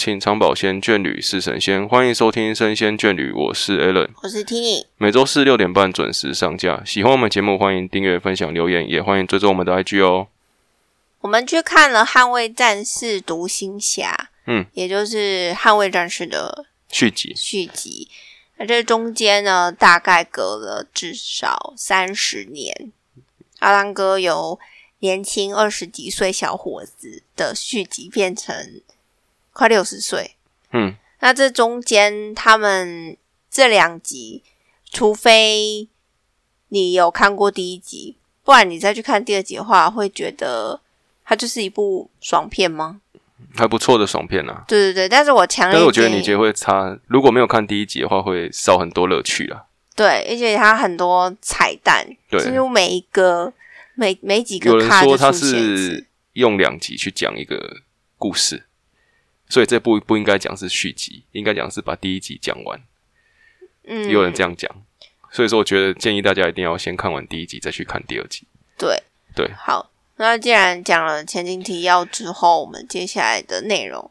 情长保鲜，眷侣是神仙。欢迎收听《生鲜眷侣》，我是 Allen，我是 Tini。每周四六点半准时上架。喜欢我们节目，欢迎订阅、分享、留言，也欢迎追踪我们的 IG 哦。我们去看了《捍卫战士：独行侠》，嗯，也就是《捍卫战士》的续集。续集。那这中间呢，大概隔了至少三十年。阿郎哥由年轻二十几岁小伙子的续集变成快六十岁。嗯，那这中间他们这两集，除非你有看过第一集，不然你再去看第二集的话，会觉得它就是一部爽片吗？还不错的爽片啊。对对对，但是我强烈但是我觉得你觉得会差，如果没有看第一集的话，会少很多乐趣啊。对，而且它很多彩蛋，对几乎每一个每每几有人个卡就说他是用两集去讲一个故事，所以这部不应该讲是续集，应该讲是把第一集讲完。嗯，也有人这样讲，所以说我觉得建议大家一定要先看完第一集，再去看第二集。对对，好，那既然讲了前情提要之后，我们接下来的内容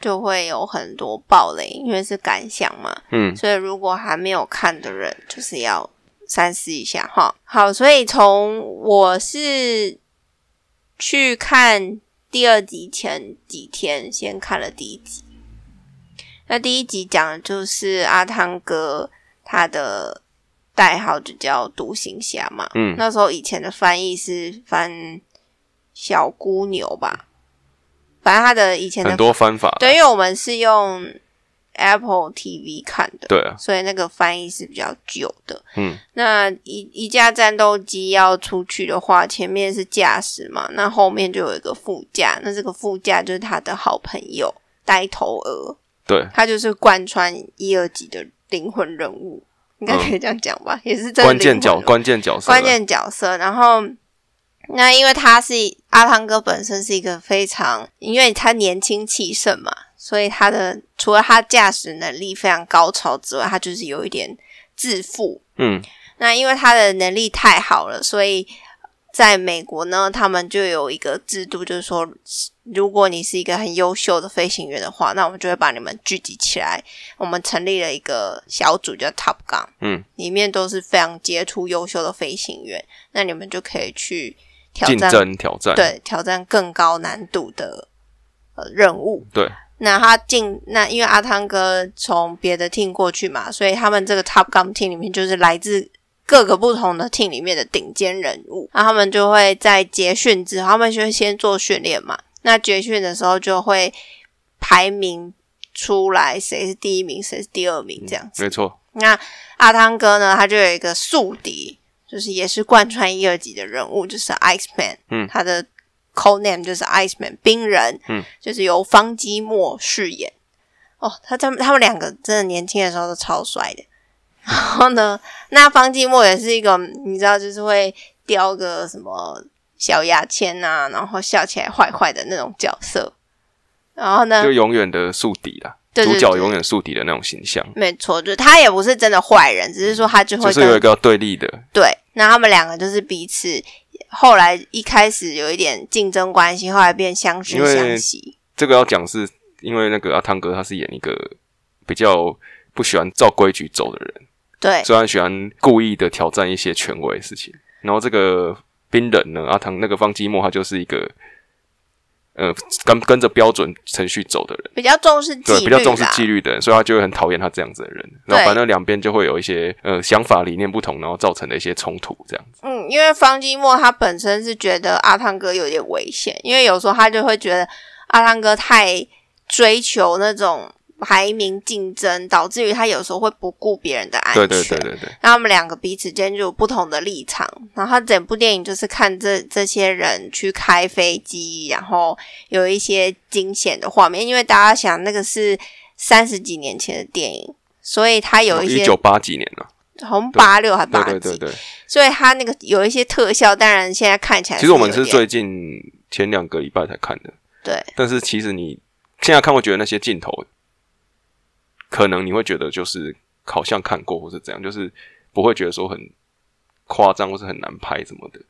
就会有很多暴雷，因为是感想嘛，嗯，所以如果还没有看的人，就是要三思一下哈。好，所以从我是去看第二集前几天，先看了第一集。那第一集讲的就是阿汤哥他的代号就叫独行侠嘛，嗯那时候以前的翻译是翻小姑牛吧，反正他的以前的很多方法。对，因为我们是用 Apple TV 看的，对啊，所以那个翻译是比较久的。嗯，那一一架战斗机要出去的话，前面是驾驶嘛，那后面就有一个副驾，那这个副驾就是他的好朋友呆头鹅，对，他就是贯穿一二集的灵魂人物，应该可以这样讲吧？也是真的关键角关键角色，关键角色。然后，那因为他是阿汤哥本身是一个非常，因为他年轻气盛嘛，所以他的除了他驾驶能力非常高超之外，他就是有一点自负。嗯，那因为他的能力太好了，所以在美国呢，他们就有一个制度，就是说，如果你是一个很优秀的飞行员的话，那我们就会把你们聚集起来，我们成立了一个小组叫 Top Gun，嗯，里面都是非常杰出、优秀的飞行员，那你们就可以去挑战，挑战，对，挑战更高难度的呃任务。对，那他进那，因为阿汤哥从别的 team 过去嘛，所以他们这个 Top Gun team 里面就是来自各个不同的 team 里面的顶尖人物。那他们就会在结训之后，他们就会先做训练嘛。那结训的时候就会排名出来，谁是第一名，谁是第二名这样子。没错，那阿汤哥呢，他就有一个宿敌，就是也是贯穿一二级的人物，就是 Ice Man。嗯他的 code name 就是 Ice Man 冰人。嗯，就是由方基莫饰演。哦，他他们他们两个真的年轻的时候都超帅的。然后呢，那方季莫也是一个你知道，就是会叼个什么小牙签啊，然后笑起来坏坏的那种角色。然后呢就，永远的宿敌啦，对对对主角永远宿敌的那种形象，没错，就是他也不是真的坏人，只是说他就会就是有一个对立的，对，那他们两个就是彼此，后来一开始有一点竞争关系，后来变相知相惜。这个要讲是因为那个阿汤哥他是演一个比较不喜欢照规矩走的人，对，虽然喜欢故意的挑战一些权威的事情，然后这个冰人呢，阿汤那个方季莫他就是一个。呃，跟跟着标准程序走的人，比较重视纪对，律比较重视纪律的人，所以他就会很讨厌他这样子的人。然后反正两边就会有一些呃想法理念不同，然后造成的一些冲突，这样子。嗯，因为方金墨他本身是觉得阿汤哥有点危险，因为有时候他就会觉得阿汤哥太追求那种排名竞争，导致于他有时候会不顾别人的安全。对对对对对，那他们两个彼此间就有不同的立场，然后他整部电影就是看这这些人去开飞机，然后有一些惊险的画面，因为大家想那个是三十几年前的电影，所以他有一些一九八几年了，好像八六还对八几，对对。对。所以他那个有一些特效，当然现在看起来其实我们是最近前两个礼拜才看的，对。但是其实你现在看会觉得那些镜头，可能你会觉得就是好像看过或是怎样，就是不会觉得说很夸张或是很难拍什么的，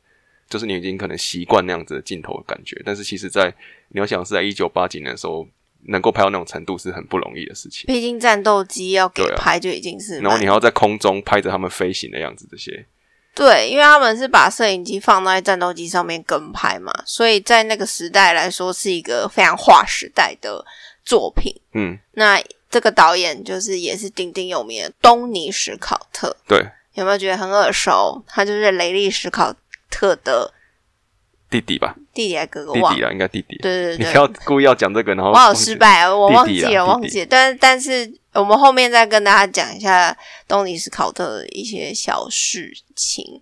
就是你已经可能习惯那样子的镜头的感觉。但是其实在，你要想是在一九八几年的时候，能够拍到那种程度是很不容易的事情。毕竟战斗机要给拍就已经是蛮，然后你还要在空中拍着他们飞行的样子，这些对，因为他们是把摄影机放在战斗机上面跟拍嘛，所以在那个时代来说是一个非常划时代的作品。嗯，那这个导演就是也是鼎鼎有名的东尼史考特，对，有没有觉得很耳熟？他就是雷利史考特的弟弟吧，弟弟还哥哥。弟弟啊，应该弟弟。对对对，你不要故意要讲这个，然后我好失败啊，我忘记了，忘记了。但但是我们后面再跟大家讲一下东尼史考特的一些小事情。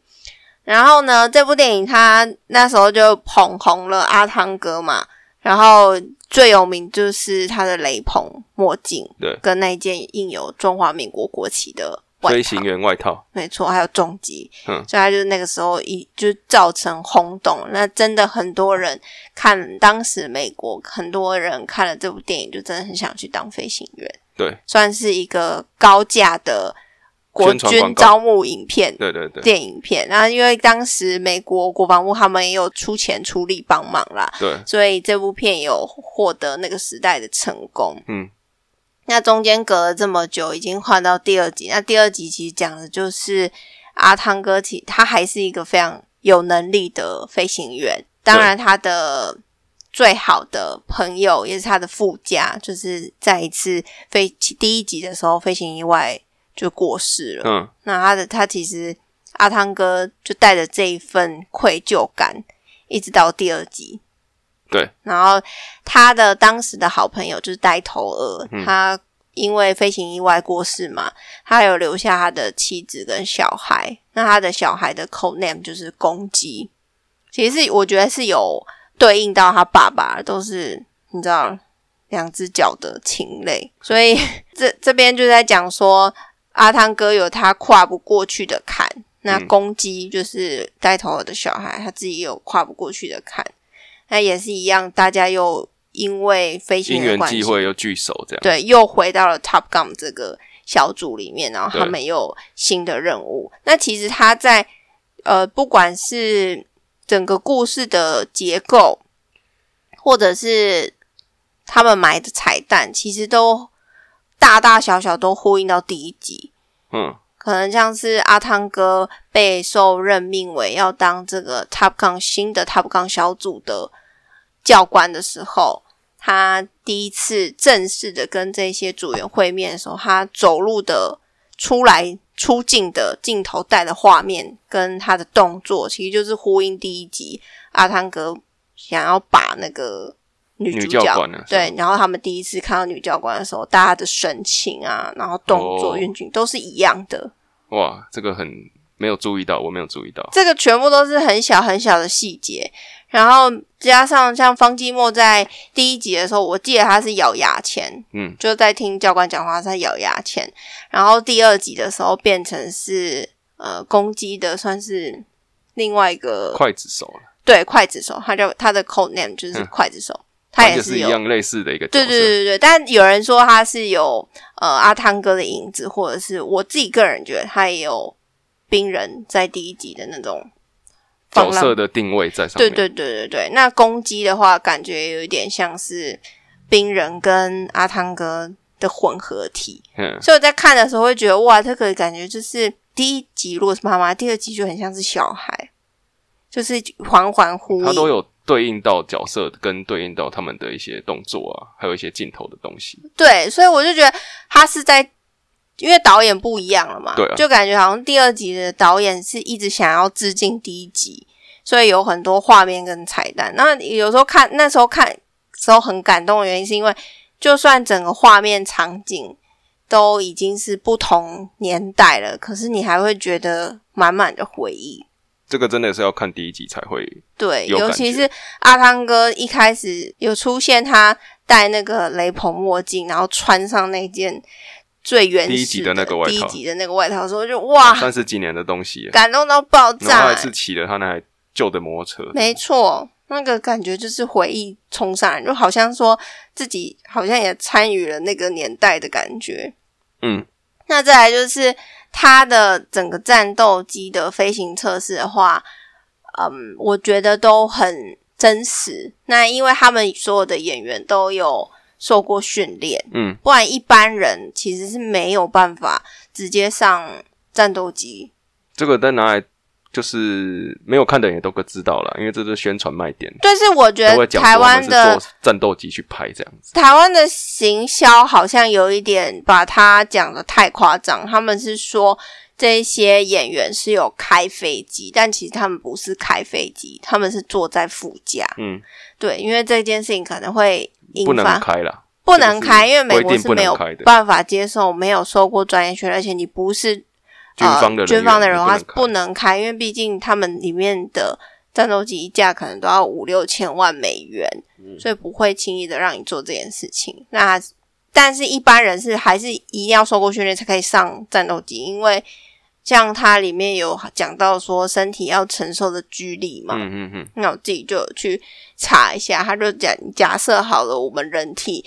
然后呢，这部电影他那时候就捧红了阿汤哥嘛，然后最有名就是他的雷朋墨镜，对。跟那件印有中华民国国旗的外飞行，员外套，没错，还有重击，嗯。所以他就是那个时候一就造成轰动。那真的很多人看，当时美国很多人看了这部电影，就真的很想去当飞行员，对。算是一个高价的国军招募影片。对对对电影片，然后因为当时美国国防部他们也有出钱出力帮忙啦，对，所以这部片有获得那个时代的成功。嗯，那中间隔了这么久，已经换到第二集。那第二集其实讲的就是阿汤哥，其他还是一个非常有能力的飞行员。当然，他的最好的朋友也是他的副驾，就是在一次飞第一集的时候飞行意外就过世了。嗯，那他的他其实阿汤哥就带着这一份愧疚感，一直到第二集。对，然后他的当时的好朋友就是呆头鹅，嗯他因为飞行意外过世嘛，他有留下他的妻子跟小孩。那他的小孩的 code name 就是公鸡，其实是我觉得是有对应到他爸爸，都是你知道两只脚的禽类，所以 这这边就在讲说阿汤哥有他跨不过去的坎，那嗯公鸡就是带头鹅的小孩，他自己也有跨不过去的坎。那也是一样，大家又因为飞行因缘的关系，际会又聚首这样，对，又回到了 Top Gun 这个小组里面，然后他对们又有新的任务。那其实他在呃，不管是整个故事的结构，或者是他们埋的彩蛋，其实都大大小小都呼应到第一集。嗯，可能像是阿汤哥被受任命为要当这个 Top Gun 新的 Top Gun 小组的教官的时候，他第一次正式的跟这些组员会面的时候，他走路的出来出镜的镜头带的画面跟他的动作，其实就是呼应第一集阿汤哥想要把那个女女主角。教官呢？对，然后他们第一次看到女教官的时候，大家的神情啊，然后动作、哦。运镜都是一样的。哇，这个很没有注意到，我没有注意到，这个全部都是很小很小的细节，然后加上像方季莫在第一集的时候，我记得他是咬牙签，嗯，就在听教官讲话，他在咬牙签。然后第二集的时候变成是呃攻击的，算是另外一个刽子手了，对刽子手，他叫他的 code name 就是嗯。刽子手，他反正就是一样类似的一个角对色，对对对，但有人说他是有呃阿汤哥的影子，或者是我自己个人觉得他也有冰人在第一集的那种角色的定位在上面，对对对对对，那攻击的话，感觉有一点像是冰人跟阿汤哥的混合体，嗯，所以我在看的时候会觉得哇，这个感觉就是第一集如果是妈妈，第二集就很像是小孩，就是环环呼应。他都有对应到角色跟对应到他们的一些动作啊，还有一些镜头的东西，对，所以我就觉得他是在，因为导演不一样了嘛，对啊就感觉好像第二集的导演是一直想要致敬第一集，所以有很多画面跟彩蛋。那有时候看那时候看时候很感动的原因，是因为就算整个画面场景都已经是不同年代了，可是你还会觉得满满的回忆。这个真的是要看第一集才会，对，尤其是阿汤哥一开始有出现，他戴那个雷朋墨镜，然后穿上那件最原始第一集的那个外套。第一集的那个外套的时候，就哇，三十几年的东西，感动到爆然后炸、还是骑了他那台旧的摩托车，没错，那个感觉就是回忆冲上来，就好像说自己好像也参与了那个年代的感觉。嗯，那再来就是它的整个战斗机的飞行测试的话，嗯，我觉得都很真实。那因为他们所有的演员都有受过训练，嗯，不然一般人其实是没有办法直接上战斗机。这个在拿来就是没有看的人也都个知道了，因为这是宣传卖点，但是我觉得台湾的战斗机去拍这样子。台湾的行销好像有一点把它讲的太夸张，他们是说这些演员是有开飞机，但其实他们不是开飞机，他们是坐在副驾。嗯，对，因为这件事情可能会引发不能发开啦，不能开，因为美国是没有办法接受没有受过专业训练，而且你不是军方的人呃、军方的人的话也不能开因为毕竟他们里面的战斗机一架可能都要五六千万美元，嗯。所以不会轻易的让你做这件事情。那但是一般人是还是一定要受过训练才可以上战斗机，因为像它里面有讲到说身体要承受的居力嘛，嗯嗯嗯，那我自己就有去查一下，他就假假设好了，我们人体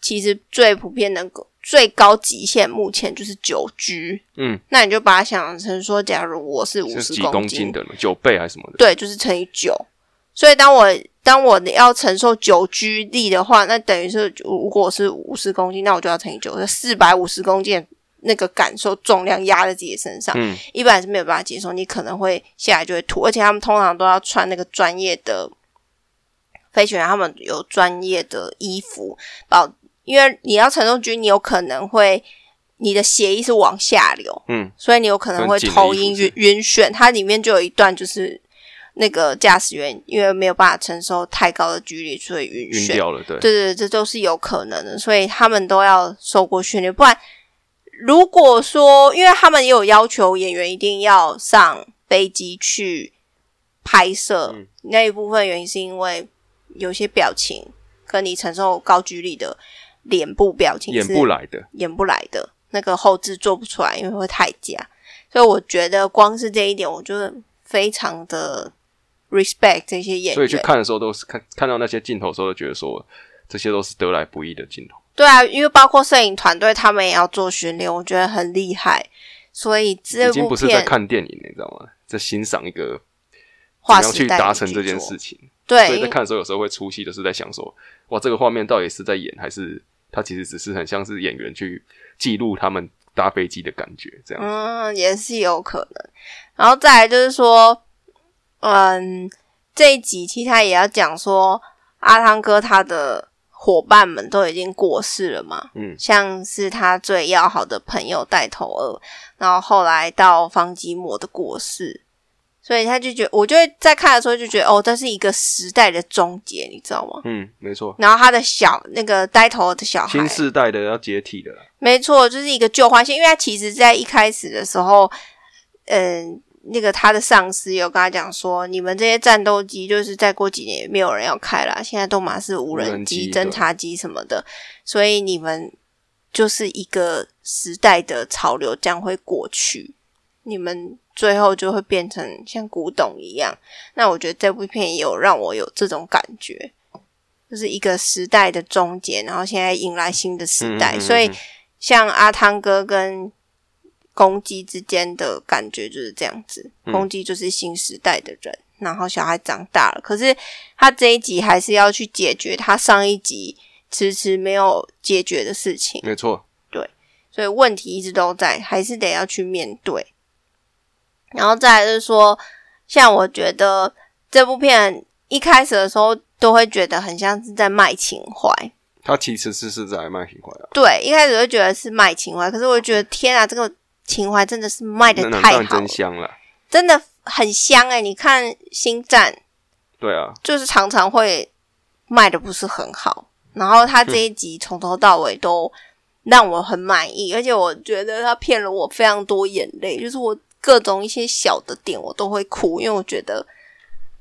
其实最普遍能够最高极限目前就是九 G，嗯，那你就把它想成说，假如我是五十公斤斤的呢？九倍还是什么的？对，就是乘以九。所以当我当我要承受九 G 力的话，那等于是如果我是五十公斤，那我就要乘以九，是四百五十公斤那个感受重量压在自己身上，嗯，一般人是没有办法接受，你可能会下来就会吐，而且他们通常都要穿那个专业的飞行员，他们有专业的衣服保，因为你要承受 G，你有可能会你的血液是往下流，嗯，所以你有可能会很紧的头晕眩。它里面就有一段就是那个驾驶员因为没有办法承受太高的距离，所以晕眩。掉了，对，对这都是有可能的，所以他们都要受过训练，不然如果说，因为他们也有要求演员一定要上飞机去拍摄，嗯那一部分原因是因为有些表情跟你承受高居力的脸部表情演不来的，演不来的，那个后置做不出来，因为会太假。所以我觉得光是这一点，我就是非常的 respect 这些演员所以去。看的时候都是看看到那些镜头的时候，都觉得说这些都是得来不易的镜头。对啊，因为包括摄影团队他们也要做训练，我觉得很厉害。所以这已经不是在看电影，你知道吗？在欣赏一个怎划么样去达成这件事情。对所，以在看的时候，有时候会出戏，就是在想说，哇，这个画面到底是在演，还是他其实只是很像是演员去记录他们搭飞机的感觉，这样。嗯，也是有可能。然后再来就是说，嗯，这一集其实他也要讲说，阿汤哥他的伙伴们都已经过世了嘛，嗯，像是他最要好的朋友带头二，然后后来到方吉莫的过世，所以他就觉得，我就会在看的时候就觉得，哦，这是一个时代的终结，你知道吗？嗯，没错，然后他的小那个呆头的小孩，新世代的要解体的啦。没错，就是一个旧换新。因为他其实在一开始的时候，嗯，那个他的上司有跟他讲说，你们这些战斗机就是再过几年也没有人要开了，现在都马是无人机侦察机什么的，所以你们就是一个时代的潮流将会过去，你们最后就会变成像古董一样。那我觉得这部片也有让我有这种感觉。就是一个时代的终结，然后现在迎来新的时代，嗯嗯嗯所以像阿汤哥跟公鸡之间的感觉就是这样子，嗯公鸡就是新时代的人，然后小孩长大了，可是他这一集还是要去解决他上一集迟迟没有解决的事情，没错，所以问题一直都在，还是得要去面对。然后再来就是说，像我觉得这部片一开始的时候都会觉得很像是在卖情怀，他其实是是在卖情怀啊，对，一开始会觉得是卖情怀，可是我觉得天啊，这个情怀真的是卖的太好真，香了。真的很香哎、你看《星战》对啊，就是常常会卖的不是很好，然后他这一集从头到尾都让我很满意，而且我觉得他骗了我非常多眼泪，就是我各种一些小的点我都会哭，因为我觉得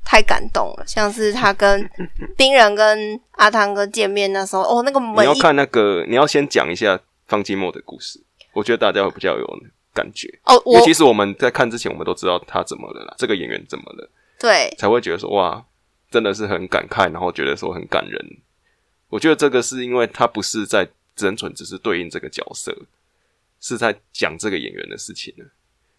太感动了，像是他跟 冰人跟阿汤哥见面那时候，哦，那个你门你要看那个，你要先讲一下方季莫的故事，我觉得大家会比较有感觉。哦，我其实我们在看之前，我们都知道他怎么了啦，这个演员怎么了，对才会觉得说哇，真的是很感慨，然后觉得说很感人。我觉得这个是因为他不是在真纯只是对应这个角色，是在讲这个演员的事情呢。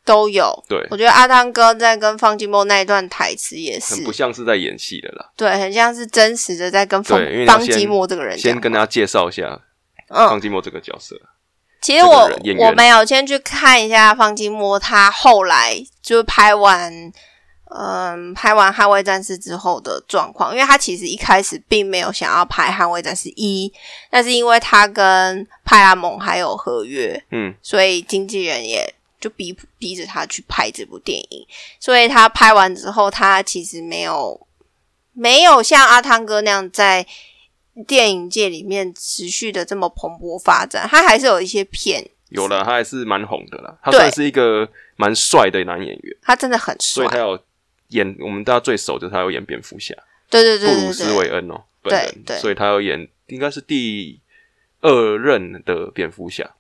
都有。对，我觉得阿汤哥在跟方金波那一段台词也是很不像是在演戏的啦。对，很像是真实的在跟方方基莫这个人先跟大家介绍一下嗯方，季莫这个角色。其实我我没有先去看一下方金莫，他后来就拍完，嗯，拍完《捍卫战士》之后的状况，因为他其实一开始并没有想要拍《捍卫战士一》，但是因为他跟派拉蒙还有合约，嗯，所以经纪人也就逼逼着他去拍这部电影。所以他拍完之后，他其实没有没有像阿汤哥那样在电影界里面持续的这么蓬勃发展，他还是有一些片，有了，他还是蛮红的啦。他算是一个蛮帅的男演员，他真的很帅所以他。有演我们大家最熟就是他有演蝙蝠侠，对对对布鲁斯韦恩哦，本对，对所以他有演应该是第二任的蝙蝠侠，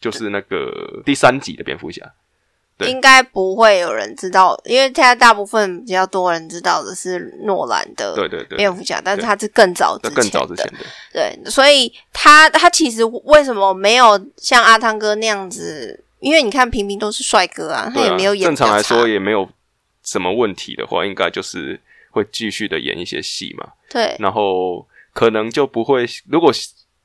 就是那个第三集的蝙蝠侠。对应该不会有人知道，因为现在大部分比较多人知道的是诺兰的对对对，蝙蝠侠，但是他是更早之前的，更早之前的，对，所以他他其实为什么没有像阿汤哥那样子？因为你看平平都是帅哥啊，他也没有演正常来说也没有什么问题的话，应该就是会继续的演一些戏嘛。对然后可能就不会，如果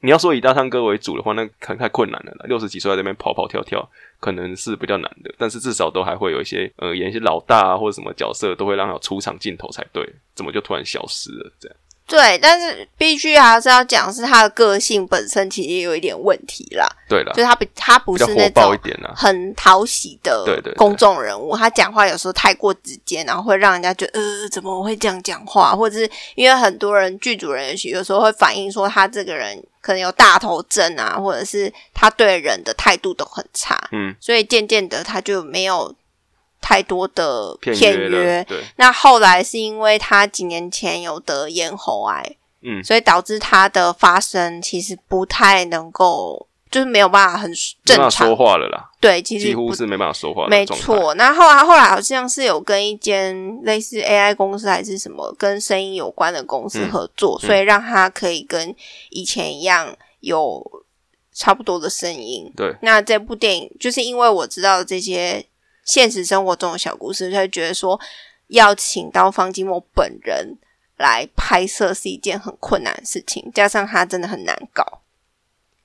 你要说以大唱歌为主的话，那可能太困难了啦。六十几岁在这边跑跑跳跳，可能是比较难的。但是至少都还会有一些呃演一些老大啊或者什么角色，都会让他有出场镜头才对。怎么就突然消失了？这样对，但是必须还是要讲，是他的个性本身其实也有一点问题啦，对了就，是他不他不是那种。很讨喜的对对对公众人物，他讲话有时候太过直接，然后会让人家觉得呃怎么会这样讲话，或者是因为很多人剧组人员有时候会反映说他这个人可能有大头症啊，或者是他对人的态度都很差，嗯，所以渐渐的他就没有太多的片片约。那后来是因为他几年前有得咽喉癌，嗯。所以导致他的发声其实不太能够，就是没有办法很正常说。话了啦，对，其实几乎是没办法说话的没。错。那后来后来好像是有跟一间类似 AI 公司还是什么跟声音有关的公司嗯合作，所以让他可以跟以前一样有差不多的声音。对，那这部电影就是因为我知道这些现实生活中的小故事，就会觉得说要请到方季莫本人来拍摄是一件很困难的事情，加上他真的很难搞。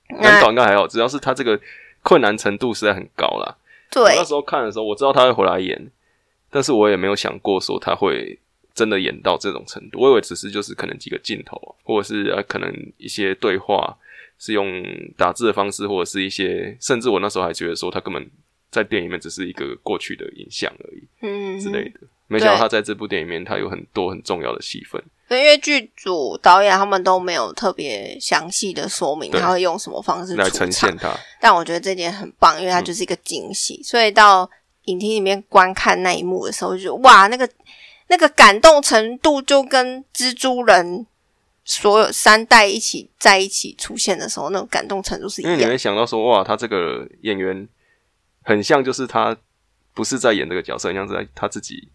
难搞应该还好，只要是他这个困难程度实在很高啦。我对那时候看的时候，我知道他会回来演，但是我也没有想过说他会真的演到这种程度。我以为只是就是可能几个镜头，或者是呃可能一些对话是用打字的方式，或者是一些，甚至我那时候还觉得说他根本在电影里面只是一个过去的影像而已嗯之类的。没想到他在这部电影里面，他有很多很重要的戏份。对，因为剧组导演他们都没有特别详细的说明他会用什么方式来呈现，它，但我觉得这点很棒，因为它就是一个惊喜。所以到影厅里面观看那一幕的时候，就觉得哇，那个那个感动程度就跟蜘蛛人所有三代一起在一起出现的时候，那种感动程度是一样因为你会。想到说，哇，他这个演员很像，就是他不是在演这个角色，很像是在他自己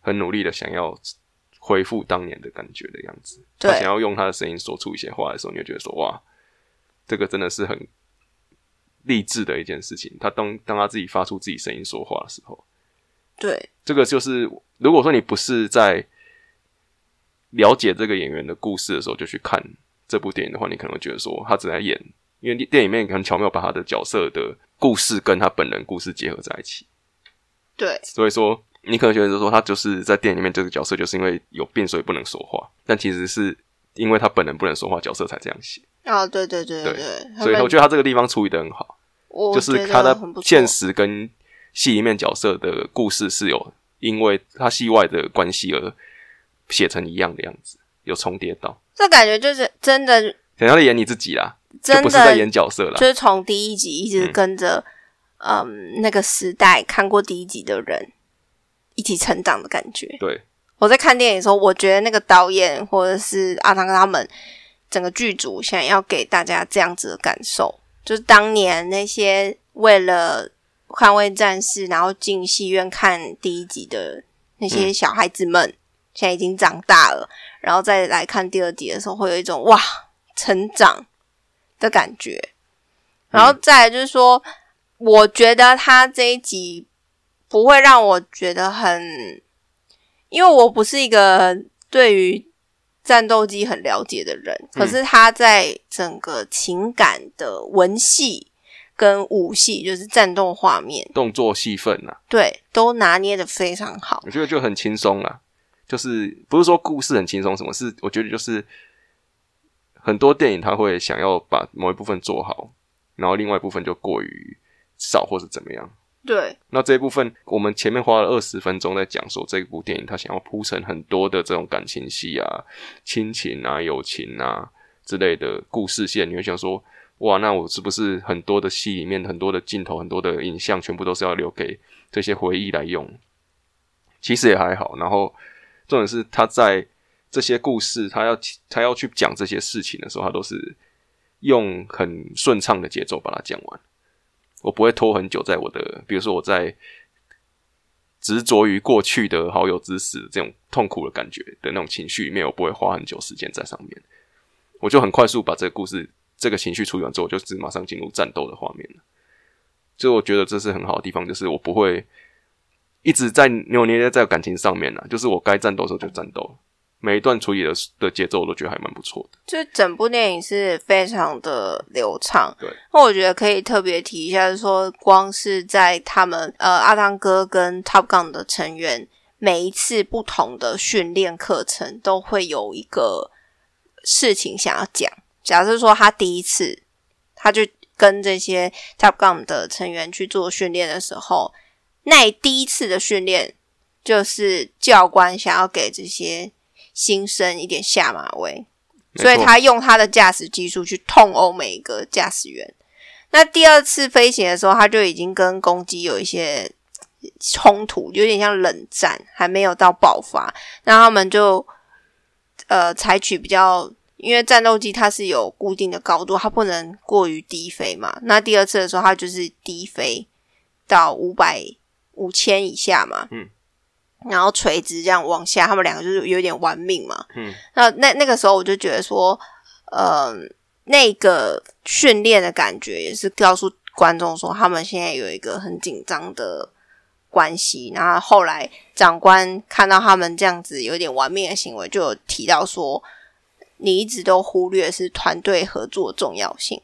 很努力的想要恢复当年的感觉的样子。他对想要用他的声音说出一些话的时候，你就觉得说，哇，这个真的是很励志的一件事情。他当当他自己发出自己声音说话的时候，对。这个就是如果说你不是在了解这个演员的故事的时候就去看这部电影的话，你可能会觉得说他只在演，因为电影里面很巧妙把他的角色的故事跟他本人故事结合在一起，对。所以说你可能觉得说他就是在电影里面这个角色就是因为有病所以不能说话，但其实是因为他本人不能说话，角色才这样写。啊，对对对对所以我觉得他这个地方处理的很好，我就是他的现实跟戏里面角色的故事是有因为他戏外的关系而写成一样的样子，有重叠到，这感觉就是真的想要演你自己啦，真的不是在演角色啦就。是从第一集一直嗯跟着嗯那个时代看过第一集的人一起成长的感觉。对，我在看电影的时候，我觉得那个导演或者是阿汤他们整个剧组想要给大家这样子的感受，就是当年那些为了捍卫战士然后进戏院看第一集的那些小孩子们，现在已经长大了，然后再来看第二集的时候，会有一种哇成长的感觉。然后再来就是说，我觉得他这一集不会让我觉得很，因为我不是一个对于战斗机很了解的人，可是他在整个情感的文戏跟武戏，就是战斗画面、动作戏份啊，对，都拿捏的非常好。我觉得就很轻松啦，就是不是说故事很轻松，什么是？我觉得就是很多电影他会想要把某一部分做好，然后另外一部分就过于少或是怎么样。对，那这一部分我们前面花了二十分钟在讲说这部电影，他想要铺成很多的这种感情戏啊、亲情啊、友情啊之类的故事线，你会想说，哇，那我是不是很多的戏里面很多的镜头、很多的影像，全部都是要留给这些回忆来用？其实也还好。然后重点是他在这些故事，他要他要去讲这些事情的时候，他都是用很顺畅的节奏把它讲完。我不会拖很久，在我的，比如说我在执着于过去的好友之死这种痛苦的感觉的那种情绪里面，我不会花很久时间在上面，我就很快速把这个故事、这个情绪处理完之后，我就马上进入战斗的画面了。所以我觉得这是很好的地方，就是我不会一直在扭捏在感情上面了，就是我该战斗的时候就战斗。每一段处理的的节奏，我都觉得还蛮不错的。就整部电影是非常的流畅。对，那我觉得可以特别提一下，说光是在他们呃阿汤哥跟 Top Gun 的成员每一次不同的训练课程，都会有一个事情想要讲。假设说他第一次，他就跟这些 Top Gun 的成员去做训练的时候，那第一次的训练就是教官想要给这些。新生一点下马威，所以他用他的驾驶技术去痛殴每一个驾驶员。那第二次飞行的时候，他就已经跟攻击有一些冲突，有点像冷战，还没有到爆发。那他们就呃采取比较，因为战斗机它是有固定的高度，它不能过于低飞嘛。那第二次的时候，它就是低飞到五百五千以下嘛。嗯。然后垂直这样往下，他们两个就是有点玩命嘛。嗯，那那那个时候我就觉得说，呃，那个训练的感觉也是告诉观众说，他们现在有一个很紧张的关系。然后后来长官看到他们这样子有点玩命的行为，就有提到说，你一直都忽略是团队合作重要性。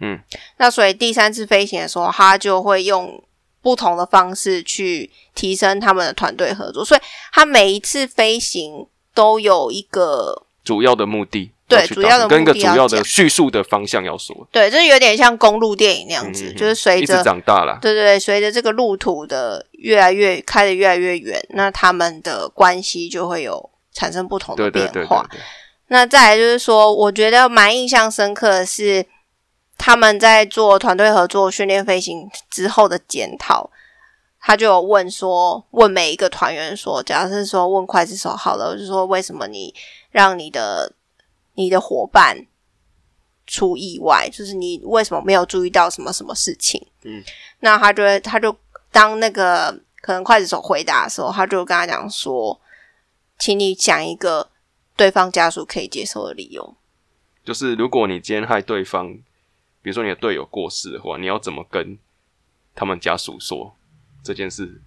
嗯，那所以第三次飞行的时候，他就会用。不同的方式去提升他们的团队合作，所以他每一次飞行都有一个主要的目的，对，主要的跟一个主要的叙述的方向要说，对，就是有点像公路电影那样子，就是随着长大了，对对对，随着这个路途的越来越开的越来越远，那他们的关系就会有产生不同的变化。那再来就是说，我觉得蛮印象深刻的是。他们在做团队合作训练飞行之后的检讨，他就有问说，问每一个团员说，假设是说问刽子手好了，就说为什么你让你的你的伙伴出意外，就是你为什么没有注意到什么什么事情？嗯，那他就会，他就当那个可能刽子手回答的时候，他就跟他讲说，请你讲一个对方家属可以接受的理由，就是如果你今天害对方。比如说你的队友过世的话，你要怎么跟他们家属说这件事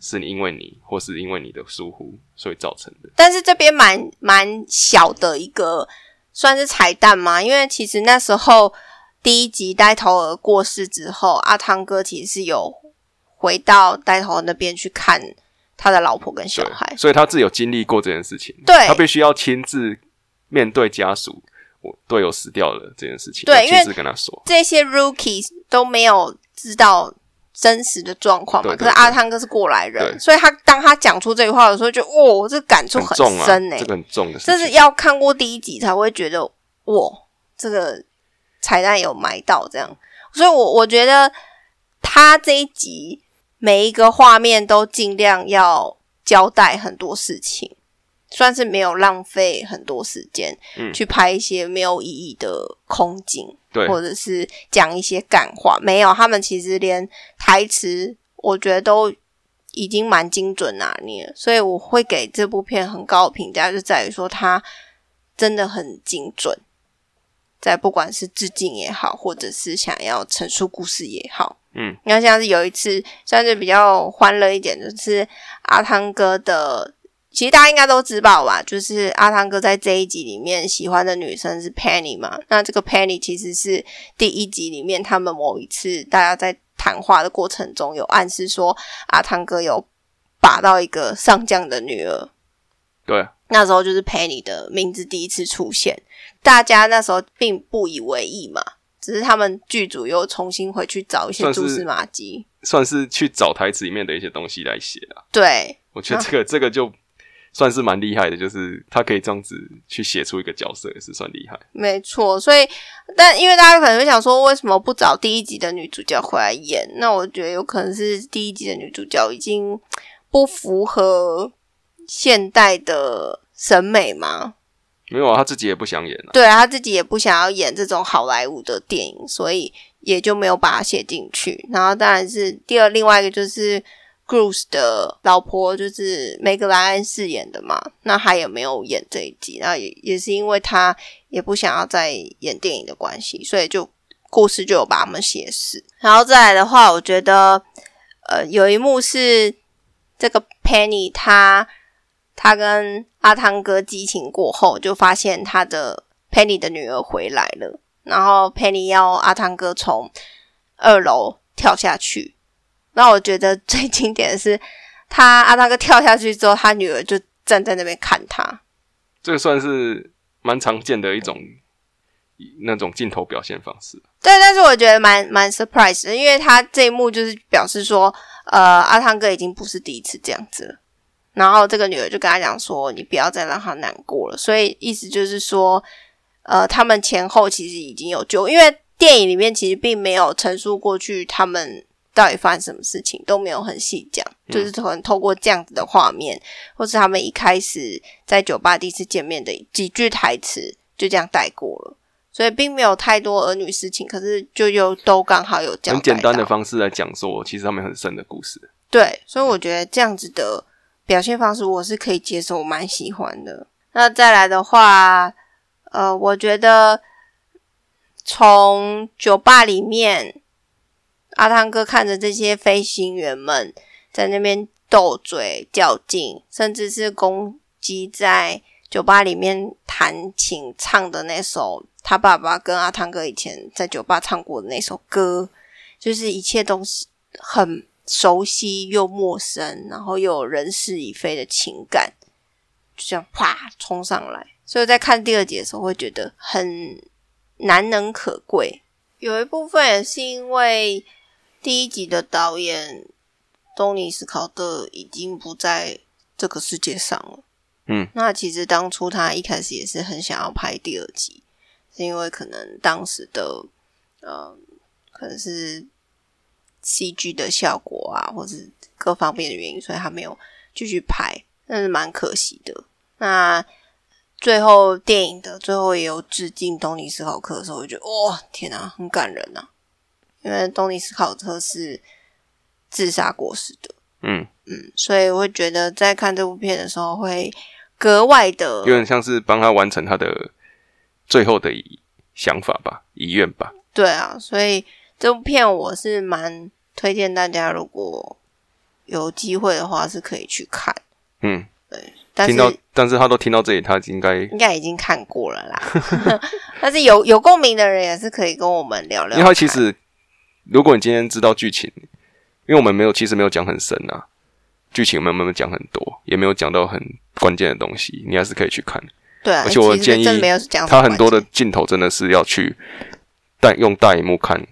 是你因为你或是因为你的疏忽所以造成的？但是这边蛮蛮小的一个算是彩蛋嘛，因为其实那时候第一集呆头儿过世之后，阿汤哥其实是有回到呆头儿那边去看他的老婆跟小孩，所以他自己有经历过这件事情，对他必须要亲自面对家属。队友死掉了这件事情，对，因为跟他说这些 rookies 都没有知道真实的状况嘛。可是阿汤哥是过来人，所以他当他讲出这句话的时候，就哦，这感触很深呢。这个很重的，这是要看过第一集才会觉得，哇，这个彩蛋有埋到这样。所以我我觉得他这一集每一个画面都尽量要交代很多事情。算是没有浪费很多时间，去拍一些没有意义的空景，对，或者是讲一些感话，没有。他们其实连台词，我觉得都已经蛮精准拿捏，所以我会给这部片很高的评价，就在于说它真的很精准，在不管是致敬也好，或者是想要陈述故事也好，嗯，你看像是有一次算是比较欢乐一点，就是阿汤哥的，其实大家应该都知道吧，就是阿汤哥在这一集里面喜欢的女生是 Penny 嘛，那这个 Penny 其实是第一集里面他们某一次大家在谈话的过程中有暗示说阿汤哥有把到一个上将的女儿，对，那时候就是 Penny 的名字第一次出现，大家那时候并不以为意嘛，只是他们剧组又重新回去找一些蛛丝马迹。算是去找台词里面的一些东西来写啊。对，我觉得这个、这个就算是蛮厉害的，就是他可以这样子去写出一个角色，也是算厉害。没错。所以，但因为大家可能会想说，为什么不找第一集的女主角回来演？那我觉得有可能是第一集的女主角已经不符合现代的审美吗？没有啊，他自己也不想演啊。对啊他自己也不想要演这种好莱坞的电影，所以也就没有把它写进去。然后当然是第二，另外一个就是 Bruce 的老婆，就是梅格莱恩饰演的嘛，那他也没有演这一集，那也也是因为他也不想要再演电影的关系，所以就故事就有把他们写死。然后再来的话，我觉得呃有一幕是这个 Penny 他。他跟阿汤哥激情过后，就发现他的 Penny 的女儿回来了，然后 Penny 要阿汤哥从二楼跳下去。那我觉得最经典的是，他阿汤哥跳下去之后，他女儿就站在那边看他。这个算是蛮常见的一种那种镜头表现方式。对，但是我觉得蛮蛮 surprise 的，因为他这一幕就是表示说，呃，阿汤哥已经不是第一次这样子了。然后这个女儿就跟他讲说：“你不要再让他难过了。”所以意思就是说，呃，他们前后其实已经有救，因为电影里面其实并没有陈述过去他们到底发生什么事情，都没有很细讲，就是可能透过这样子的画面，或是他们一开始在酒吧第一次见面的几句台词，就这样带过了。所以并没有太多儿女私情，可是就又都刚好有这样很简单的方式来讲说，其实他们很深的故事。对，所以我觉得这样子的。表现方式我是可以接受，我蛮喜欢的。那再来的话，呃，我觉得从酒吧里面，阿汤哥看着这些飞行员们在那边斗嘴较劲，甚至是攻击在酒吧里面弹琴唱的那首他爸爸跟阿汤哥以前在酒吧唱过的那首歌，就是一切东西很。熟悉又陌生，然后又有人事已非的情感，就这样啪冲上来。所以在看第二集的时候，会觉得很难能可贵。有一部分也是因为第一集的导演东尼斯考特已经不在这个世界上了。嗯，那其实当初他一开始也是很想要拍第二集，是因为可能当时的呃，可能是。C G 的效果啊，或者各方面的原因，所以他没有继续拍，那是蛮可惜的。那最后电影的最后也有致敬东尼斯考克的时候，我觉得哇，天哪，很感人呐！因为东尼斯考特是自杀过世的，嗯嗯，所以我会觉得在看这部片的时候，会格外的有点像是帮他完成他的最后的想法吧，遗愿吧。对啊，所以。这部片我是蛮推荐大家，如果有机会的话是可以去看。嗯，对。但是但是他都听到这里，他应该应该已经看过了啦。但是有有共鸣的人也是可以跟我们聊聊。因为他其实，如果你今天知道剧情，因为我们没有其实没有讲很深啊，剧情我们没有讲很多，也没有讲到很关键的东西，你还是可以去看。对，而且我建议他很多的镜头真的是要去带用大荧幕看。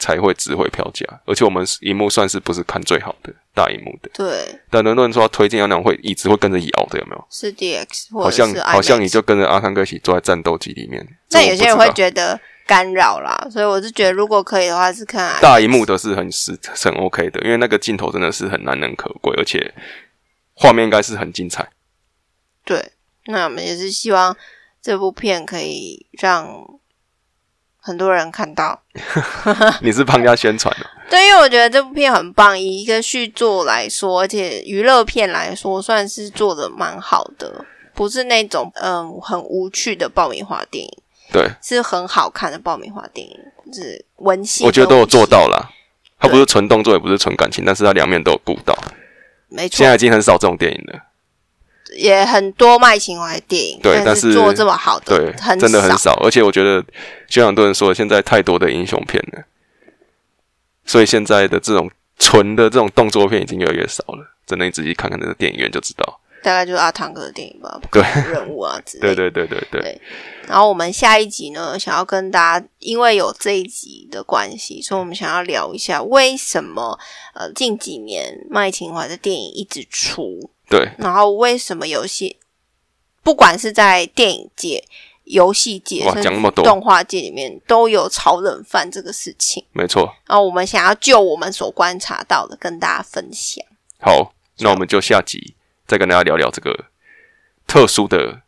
才会值回票价，而且我们荧幕算是不是看最好的大荧幕的。对。但很多人说推荐要那种会一直会跟着摇的，有没有？是 DX，或好像好像你就跟着阿汤哥一起坐在战斗机里面。那有些人会觉得干扰啦，所以我是觉得如果可以的话，是看大荧幕的是很是很 OK 的，因为那个镜头真的是很难能可贵，而且画面应该是很精彩。对，那我们也是希望这部片可以让。很多人看到，你是帮人家宣传的。对，因为我觉得这部片很棒，以一个续作来说，而且娱乐片来说，算是做的蛮好的，不是那种嗯很无趣的爆米花电影。对，是很好看的爆米花电影，是温馨。我觉得都有做到了。它不是纯动作，也不是纯感情，但是它两面都有顾到。没错现，在已经很少这种电影了，也很多卖情怀的电影，对，但是做这么好的，对，很真的很少。而且我觉得，就像很多人说的，现在太多的英雄片了，所以现在的这种纯的这种动作片已经越来越少了。真的，你仔细看看那个电影院就知道。大概就是阿汤哥的电影吧，对任务啊之类的。对对对对对，对然后我们下一集呢，想要跟大家，因为有这一集的关系，所以我们想要聊一下为什么呃近几年卖情怀的电影一直出，对然后为什么有些不管是在电影界、游戏界，哇甚至讲那么多动画界里面都有炒冷饭这个事情。没错。然后我们想要就我们所观察到的跟大家分享。好，那我们就下集再跟大家聊聊这个特殊的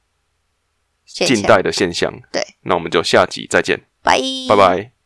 近代的现象。对，那我们就下集再见，拜拜拜。